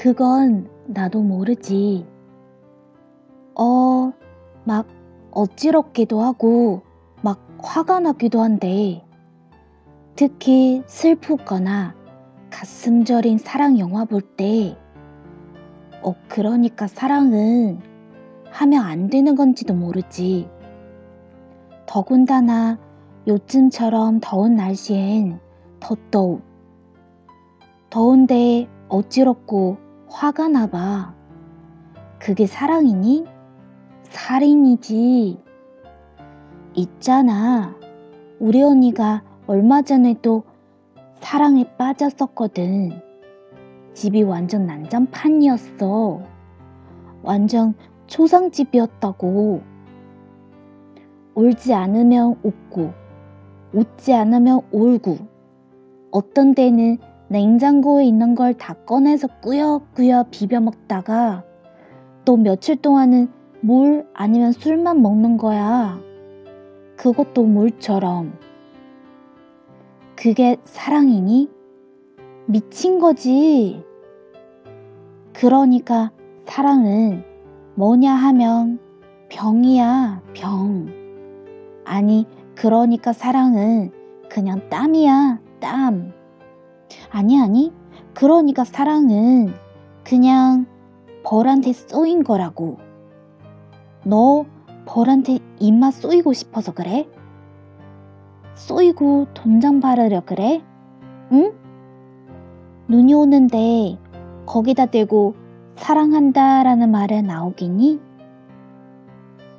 그건 나도 모르지. 어, 막 어지럽기도 하고, 막 화가 나기도 한데, 특히 슬프거나 가슴 저린 사랑 영화 볼 때, 어, 그러니까 사랑은 하면 안 되는 건지도 모르지. 더군다나 요즘처럼 더운 날씨엔 더더욱. 더운데 어지럽고 화가 나봐. 그게 사랑이니? 살인이지. 있잖아. 우리 언니가 얼마 전에도 사랑에 빠졌었거든. 집이 완전 난장판이었어. 완전 초상집이었다고. 울지 않으면 웃고, 웃지 않으면 울고, 어떤 때는 냉장고에 있는 걸 다 꺼내서 꾸역꾸역 비벼 먹다가 또 며칠 동안은 물 아니면 술만 먹는 거야. 그것도 물처럼. 그게 사랑이니? 미친 거지. 그러니까 사랑은 뭐냐 하면 병이야, 병. 아니, 그러니까 사랑은 그냥 땀이야, 땀. 아니, 아니. 그러니까 사랑은 그냥 벌한테 쏘인 거라고. 너 벌한테 입맛 쏘이고 싶어서 그래? 쏘이고 돈장 바르려 그래? 응? 눈이 오는데 거기다 대고 사랑한다 라는 말에 나오겠니?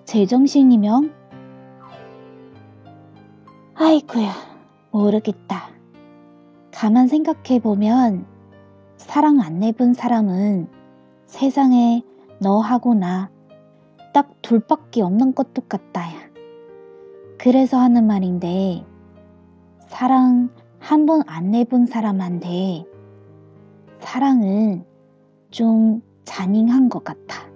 제정신이면? 아이쿠야, 모르겠다. 가만 생각해 보면 사랑 안 내본 사람은 세상에 너하고 나 딱 둘밖에 없는 것도 같다야. 그래서 하는 말인데 사랑 한 번 안 내본 사람한테 사랑은 좀 잔인한 것 같아.